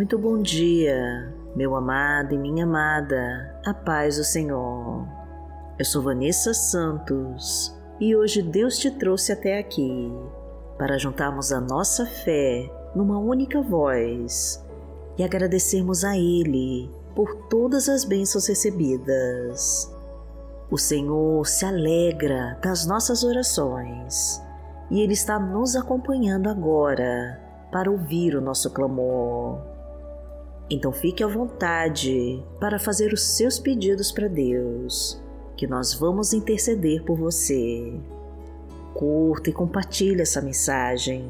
Muito bom dia, meu amado e minha amada, a paz do Senhor. Eu sou Vanessa Santos e hoje Deus te trouxe até aqui para juntarmos a nossa fé numa única voz e agradecermos a Ele por todas as bênçãos recebidas. O Senhor se alegra das nossas orações e Ele está nos acompanhando agora para ouvir o nosso clamor. Então fique à vontade para fazer os seus pedidos para Deus, que nós vamos interceder por você. Curta e compartilhe essa mensagem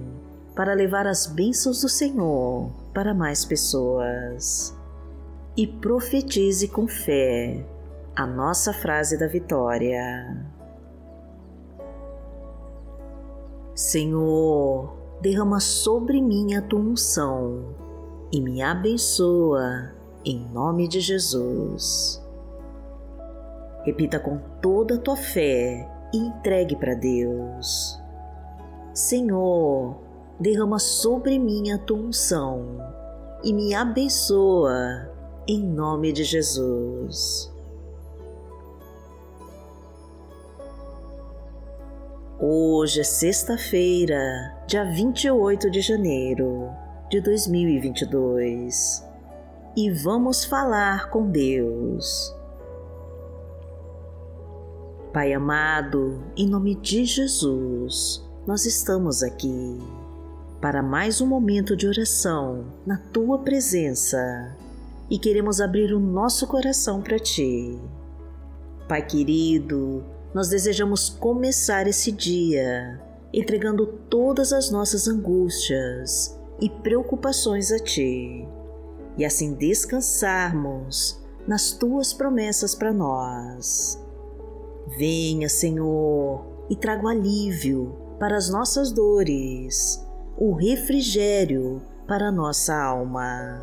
para levar as bênçãos do Senhor para mais pessoas. E profetize com fé a nossa frase da vitória. Senhor, derrama sobre mim a tua unção e me abençoa em nome de Jesus. Repita com toda a tua fé e entregue para Deus. Senhor, derrama sobre mim a tua unção e me abençoa em nome de Jesus. Hoje é sexta-feira, dia 28 de janeiro de 2022 e vamos falar com Deus. Pai amado, em nome de Jesus, nós estamos aqui para mais um momento de oração na tua presença e queremos abrir o nosso coração para ti. Pai querido, nós desejamos começar esse dia entregando todas as nossas angústias e preocupações a Ti, e assim descansarmos nas Tuas promessas para nós. Venha, Senhor, e traga o alívio para as nossas dores, o refrigério para a nossa alma,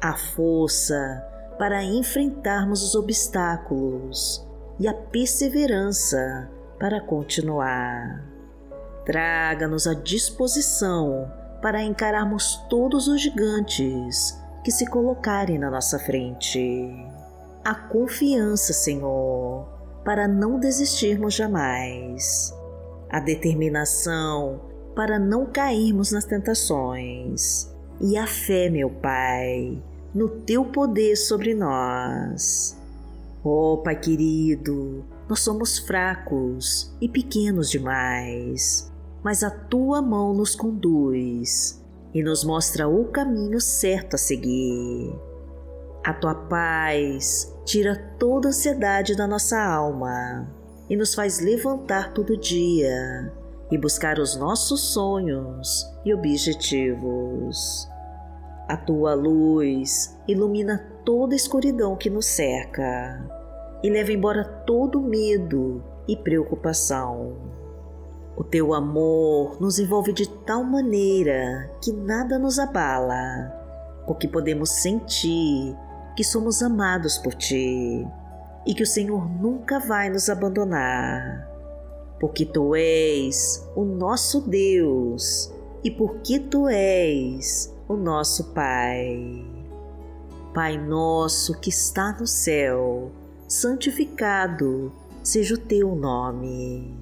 a força para enfrentarmos os obstáculos e a perseverança para continuar. Traga-nos a disposição para encararmos todos os gigantes que se colocarem na nossa frente. A confiança, Senhor, para não desistirmos jamais. A determinação para não cairmos nas tentações. E a fé, meu Pai, no Teu poder sobre nós. Oh, Pai querido, nós somos fracos e pequenos demais mas a tua mão nos conduz e nos mostra o caminho certo a seguir. A tua paz tira toda ansiedade da nossa alma e nos faz levantar todo dia e buscar os nossos sonhos e objetivos. A tua luz ilumina toda a escuridão que nos cerca e leva embora todo medo e preocupação. O teu amor nos envolve de tal maneira que nada nos abala, porque podemos sentir que somos amados por ti e que o Senhor nunca vai nos abandonar. Porque tu és o nosso Deus e porque tu és o nosso Pai. Pai nosso que está no céu, santificado seja o teu nome.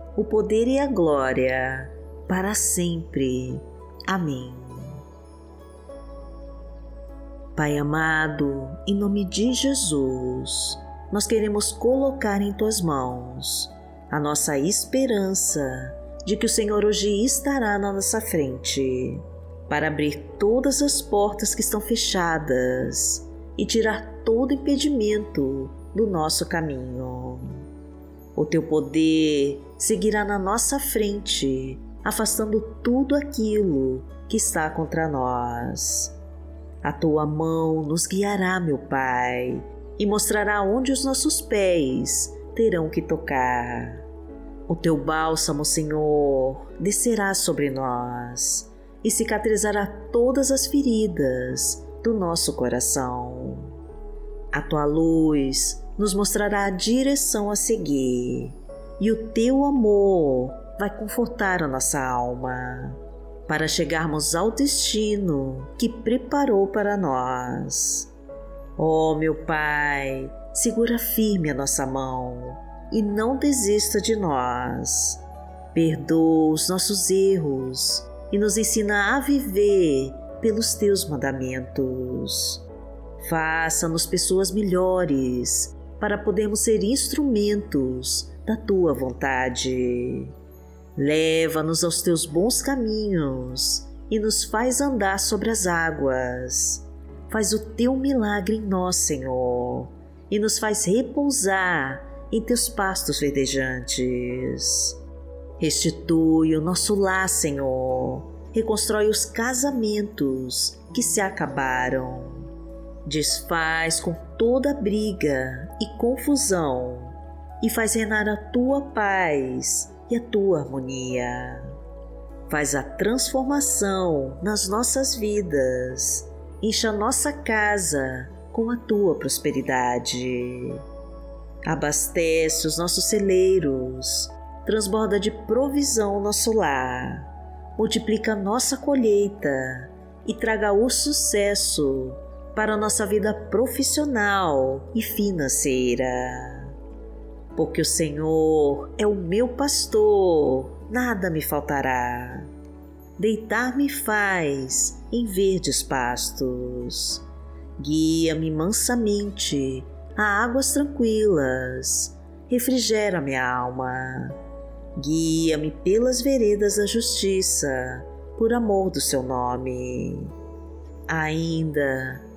o poder e a glória, para sempre. Amém. Pai amado, em nome de Jesus, nós queremos colocar em Tuas mãos a nossa esperança de que o Senhor hoje estará na nossa frente para abrir todas as portas que estão fechadas e tirar todo impedimento do nosso caminho. O teu poder seguirá na nossa frente, afastando tudo aquilo que está contra nós. A tua mão nos guiará, meu Pai, e mostrará onde os nossos pés terão que tocar. O teu bálsamo, Senhor, descerá sobre nós e cicatrizará todas as feridas do nosso coração. A tua luz nos mostrará a direção a seguir e o teu amor vai confortar a nossa alma para chegarmos ao destino que preparou para nós. Oh, meu Pai, segura firme a nossa mão e não desista de nós. Perdoa os nossos erros e nos ensina a viver pelos teus mandamentos. Faça-nos pessoas melhores para podermos ser instrumentos da tua vontade. Leva-nos aos teus bons caminhos e nos faz andar sobre as águas. Faz o teu milagre em nós, Senhor, e nos faz repousar em teus pastos verdejantes. Restitui o nosso lar, Senhor. Reconstrói os casamentos que se acabaram. Desfaz com toda briga e confusão e faz reinar a tua paz e a tua harmonia. Faz a transformação nas nossas vidas. Encha nossa casa com a tua prosperidade. Abastece os nossos celeiros transborda de provisão nosso lar, multiplica nossa colheita e traga o sucesso para a nossa vida profissional e financeira. Porque o Senhor é o meu pastor, nada me faltará. Deitar-me faz em verdes pastos. Guia-me mansamente a águas tranquilas. Refrigera minha alma Guia-me pelas veredas da justiça, por amor do seu nome. Ainda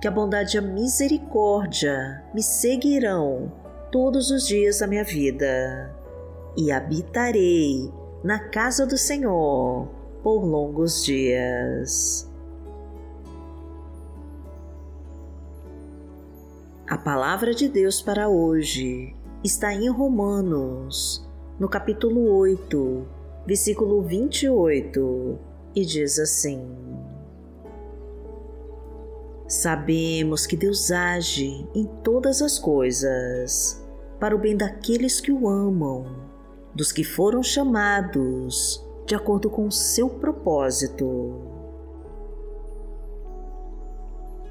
que a bondade e a misericórdia me seguirão todos os dias da minha vida e habitarei na casa do Senhor por longos dias. A palavra de Deus para hoje está em Romanos, no capítulo 8, versículo 28, e diz assim: Sabemos que Deus age em todas as coisas para o bem daqueles que o amam, dos que foram chamados de acordo com o seu propósito.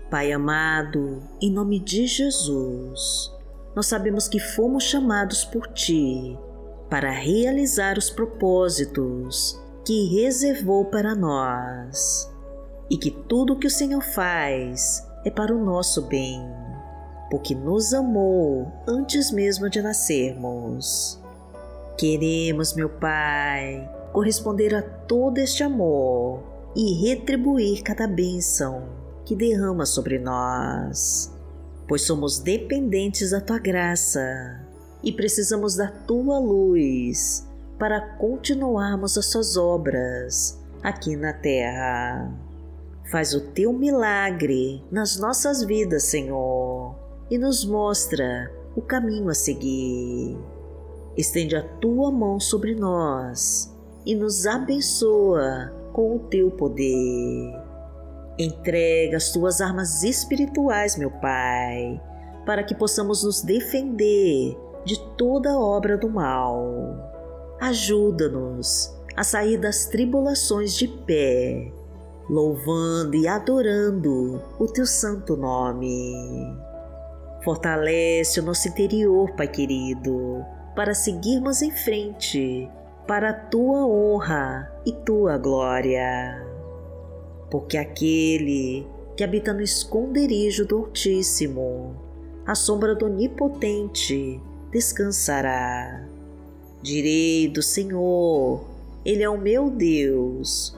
Pai amado, em nome de Jesus, nós sabemos que fomos chamados por Ti para realizar os propósitos que reservou para nós e que tudo o que o Senhor faz é para o nosso bem, porque nos amou antes mesmo de nascermos. Queremos, meu Pai, corresponder a todo este amor e retribuir cada bênção que derrama sobre nós, pois somos dependentes da tua graça e precisamos da tua luz para continuarmos as suas obras aqui na terra. Faz o teu milagre nas nossas vidas, Senhor, e nos mostra o caminho a seguir. Estende a tua mão sobre nós e nos abençoa com o teu poder. Entrega as tuas armas espirituais, meu Pai, para que possamos nos defender de toda obra do mal. Ajuda-nos a sair das tribulações de pé, louvando e adorando o teu santo nome. Fortalece o nosso interior, Pai querido, para seguirmos em frente, para a tua honra e tua glória. Porque aquele que habita no esconderijo do Altíssimo à sombra do Onipotente descansará. Direi do Senhor, Ele é o meu Deus,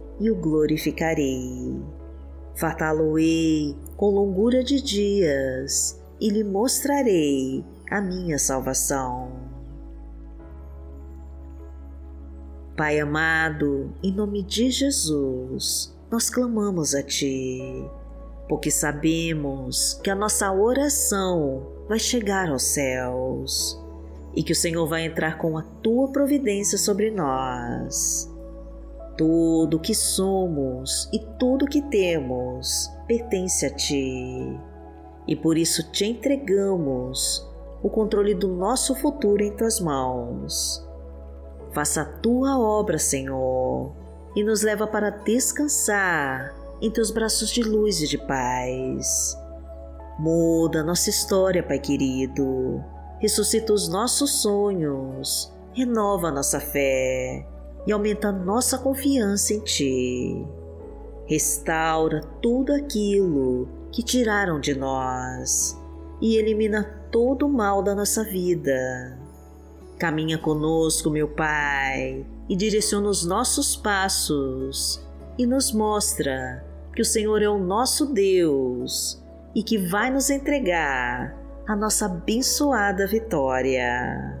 e o glorificarei. Fartá-lo-ei com longura de dias e lhe mostrarei a minha salvação. Pai amado, em nome de Jesus, nós clamamos a Ti, porque sabemos que a nossa oração vai chegar aos céus e que o Senhor vai entrar com a Tua providência sobre nós. Tudo que somos e tudo que temos pertence a Ti e por isso te entregamos o controle do nosso futuro em Tuas mãos. Faça a Tua obra, Senhor e nos leva para descansar em teus braços de luz e de paz. Muda nossa história, Pai querido. Ressuscita os nossos sonhos, renova nossa fé e aumenta nossa confiança em Ti. Restaura tudo aquilo que tiraram de nós e elimina todo o mal da nossa vida. Caminha conosco, meu Pai, e direciona os nossos passos e nos mostra que o Senhor é o nosso Deus e que vai nos entregar a nossa abençoada vitória.